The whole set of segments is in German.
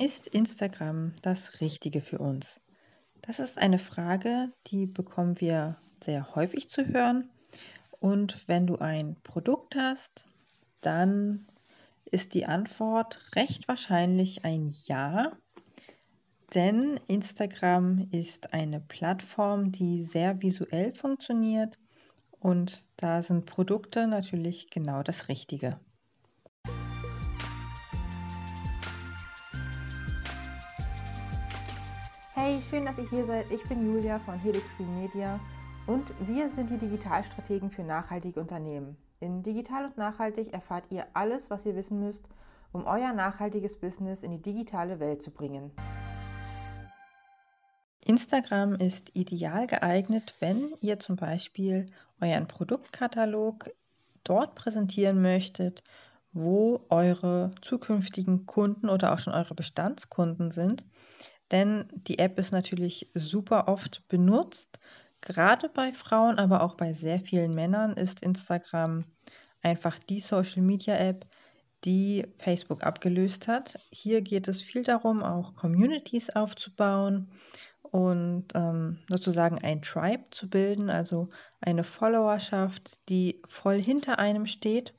Ist Instagram das Richtige für uns? Das ist eine Frage, die bekommen wir sehr häufig zu hören. Und wenn du ein Produkt hast, dann ist die Antwort recht wahrscheinlich ein Ja. Denn Instagram ist eine Plattform, die sehr visuell funktioniert und da sind Produkte natürlich genau das Richtige. Hey, schön, dass ihr hier seid. Ich bin Julia von Helix Green Media und wir sind die Digitalstrategen für nachhaltige Unternehmen. In Digital und Nachhaltig erfahrt ihr alles, was ihr wissen müsst, um euer nachhaltiges Business in die digitale Welt zu bringen. Instagram ist ideal geeignet, wenn ihr zum Beispiel euren Produktkatalog dort präsentieren möchtet, wo eure zukünftigen Kunden oder auch schon eure Bestandskunden sind denn die App ist natürlich super oft benutzt. Gerade bei Frauen, aber auch bei sehr vielen Männern ist Instagram einfach die Social-Media-App, die Facebook abgelöst hat. Hier geht es viel darum, auch Communities aufzubauen und ähm, sozusagen ein Tribe zu bilden, also eine Followerschaft, die voll hinter einem steht.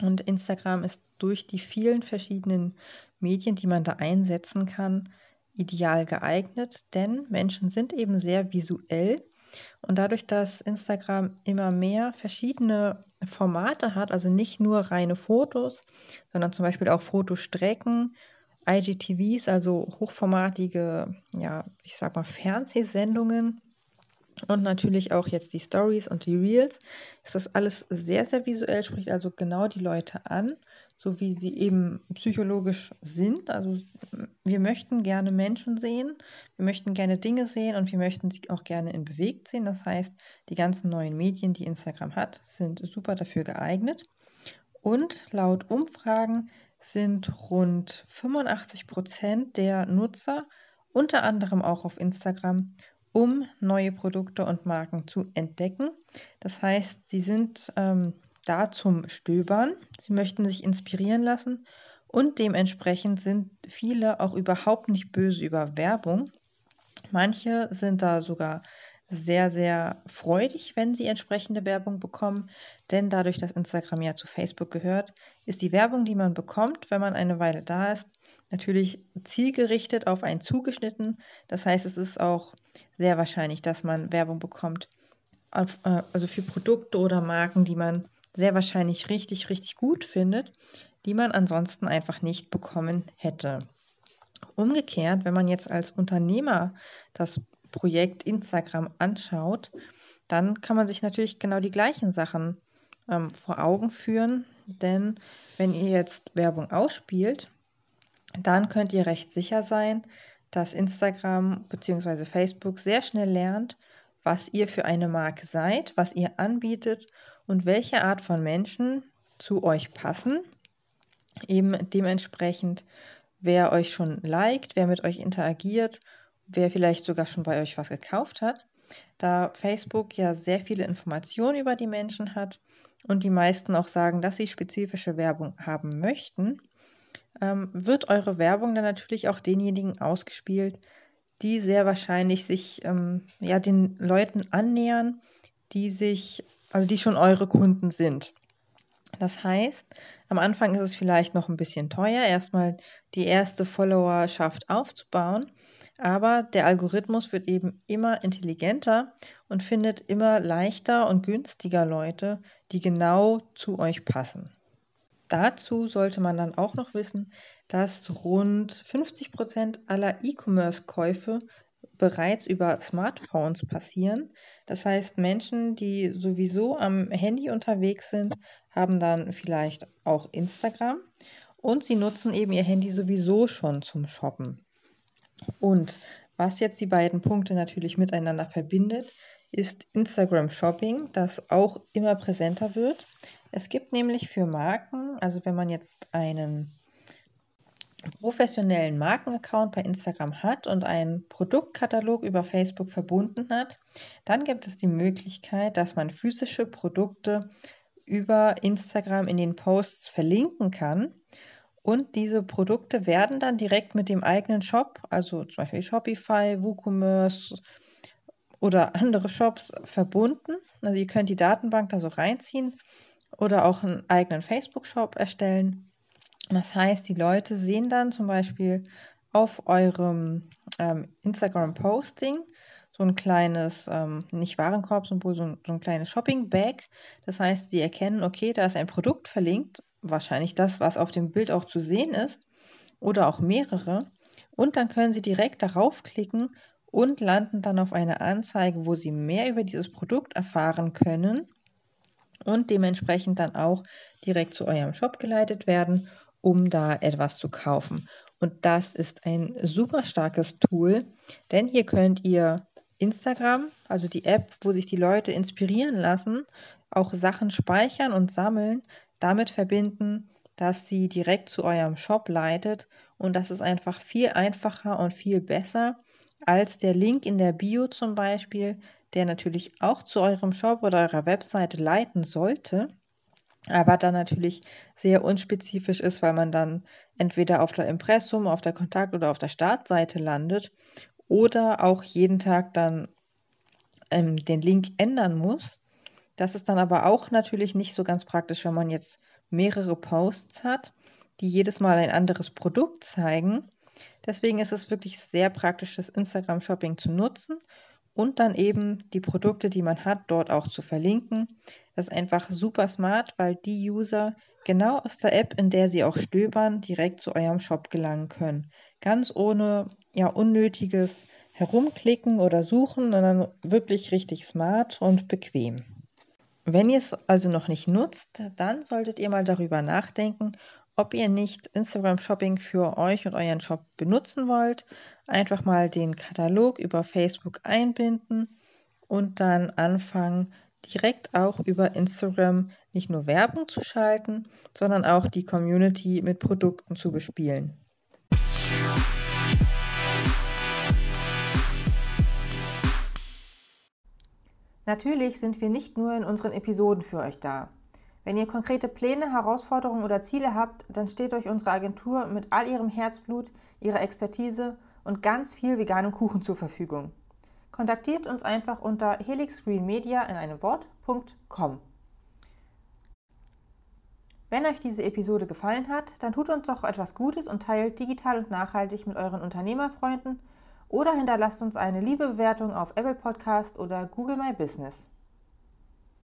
Und Instagram ist durch die vielen verschiedenen Medien, die man da einsetzen kann, ideal geeignet, denn Menschen sind eben sehr visuell. Und dadurch, dass Instagram immer mehr verschiedene Formate hat, also nicht nur reine Fotos, sondern zum Beispiel auch Fotostrecken, IGTVs, also hochformatige, ja, ich sag mal Fernsehsendungen und natürlich auch jetzt die Stories und die Reels, ist das alles sehr, sehr visuell, spricht also genau die Leute an so wie sie eben psychologisch sind. Also wir möchten gerne Menschen sehen, wir möchten gerne Dinge sehen und wir möchten sie auch gerne in bewegt sehen. Das heißt, die ganzen neuen Medien, die Instagram hat, sind super dafür geeignet. Und laut Umfragen sind rund 85 Prozent der Nutzer unter anderem auch auf Instagram, um neue Produkte und Marken zu entdecken. Das heißt, sie sind ähm, da zum Stöbern. Sie möchten sich inspirieren lassen und dementsprechend sind viele auch überhaupt nicht böse über Werbung. Manche sind da sogar sehr, sehr freudig, wenn sie entsprechende Werbung bekommen, denn dadurch, dass Instagram ja zu Facebook gehört, ist die Werbung, die man bekommt, wenn man eine Weile da ist, natürlich zielgerichtet auf einen zugeschnitten. Das heißt, es ist auch sehr wahrscheinlich, dass man Werbung bekommt, äh, also für Produkte oder Marken, die man sehr wahrscheinlich richtig, richtig gut findet, die man ansonsten einfach nicht bekommen hätte. Umgekehrt, wenn man jetzt als Unternehmer das Projekt Instagram anschaut, dann kann man sich natürlich genau die gleichen Sachen ähm, vor Augen führen. Denn wenn ihr jetzt Werbung ausspielt, dann könnt ihr recht sicher sein, dass Instagram bzw. Facebook sehr schnell lernt, was ihr für eine Marke seid, was ihr anbietet und welche Art von Menschen zu euch passen. Eben dementsprechend, wer euch schon liked, wer mit euch interagiert, wer vielleicht sogar schon bei euch was gekauft hat. Da Facebook ja sehr viele Informationen über die Menschen hat und die meisten auch sagen, dass sie spezifische Werbung haben möchten, ähm, wird eure Werbung dann natürlich auch denjenigen ausgespielt, die sehr wahrscheinlich sich ähm, ja den Leuten annähern, die sich also die schon eure Kunden sind. Das heißt, am Anfang ist es vielleicht noch ein bisschen teuer, erstmal die erste Followerschaft aufzubauen, aber der Algorithmus wird eben immer intelligenter und findet immer leichter und günstiger Leute, die genau zu euch passen. Dazu sollte man dann auch noch wissen, dass rund 50 Prozent aller E-Commerce-Käufe bereits über Smartphones passieren. Das heißt, Menschen, die sowieso am Handy unterwegs sind, haben dann vielleicht auch Instagram und sie nutzen eben ihr Handy sowieso schon zum Shoppen. Und was jetzt die beiden Punkte natürlich miteinander verbindet, ist Instagram Shopping, das auch immer präsenter wird. Es gibt nämlich für Marken, also wenn man jetzt einen professionellen Markenaccount bei Instagram hat und einen Produktkatalog über Facebook verbunden hat, dann gibt es die Möglichkeit, dass man physische Produkte über Instagram in den Posts verlinken kann. Und diese Produkte werden dann direkt mit dem eigenen Shop, also zum Beispiel Shopify, WooCommerce oder andere Shops verbunden. Also ihr könnt die Datenbank da so reinziehen oder auch einen eigenen Facebook-Shop erstellen. Das heißt, die Leute sehen dann zum Beispiel auf eurem ähm, Instagram-Posting so ein kleines, ähm, nicht Warenkorb, sondern so so ein kleines Shopping-Bag. Das heißt, sie erkennen, okay, da ist ein Produkt verlinkt, wahrscheinlich das, was auf dem Bild auch zu sehen ist, oder auch mehrere. Und dann können Sie direkt darauf klicken und landen dann auf eine Anzeige, wo Sie mehr über dieses Produkt erfahren können und dementsprechend dann auch direkt zu eurem Shop geleitet werden, um da etwas zu kaufen. Und das ist ein super starkes Tool, denn hier könnt ihr Instagram, also die App, wo sich die Leute inspirieren lassen, auch Sachen speichern und sammeln, damit verbinden, dass sie direkt zu eurem Shop leitet. Und das ist einfach viel einfacher und viel besser als der Link in der Bio zum Beispiel, der natürlich auch zu eurem Shop oder eurer Webseite leiten sollte, aber dann natürlich sehr unspezifisch ist, weil man dann entweder auf der Impressum, auf der Kontakt- oder auf der Startseite landet oder auch jeden Tag dann ähm, den Link ändern muss. Das ist dann aber auch natürlich nicht so ganz praktisch, wenn man jetzt mehrere Posts hat, die jedes Mal ein anderes Produkt zeigen. Deswegen ist es wirklich sehr praktisch, das Instagram Shopping zu nutzen und dann eben die Produkte, die man hat, dort auch zu verlinken. Das ist einfach super smart, weil die User genau aus der App, in der sie auch stöbern, direkt zu eurem Shop gelangen können. Ganz ohne ja unnötiges Herumklicken oder Suchen, sondern wirklich richtig smart und bequem. Wenn ihr es also noch nicht nutzt, dann solltet ihr mal darüber nachdenken, ob ihr nicht Instagram Shopping für euch und euren Shop benutzen wollt. Einfach mal den Katalog über Facebook einbinden und dann anfangen, direkt auch über Instagram nicht nur Werbung zu schalten, sondern auch die Community mit Produkten zu bespielen. Natürlich sind wir nicht nur in unseren Episoden für euch da. Wenn ihr konkrete Pläne, Herausforderungen oder Ziele habt, dann steht euch unsere Agentur mit all ihrem Herzblut, ihrer Expertise und ganz viel veganem Kuchen zur Verfügung. Kontaktiert uns einfach unter helixgreenmedia in einem Wort.com. Wenn euch diese Episode gefallen hat, dann tut uns doch etwas Gutes und teilt digital und nachhaltig mit euren Unternehmerfreunden oder hinterlasst uns eine liebe Bewertung auf Apple Podcast oder Google My Business.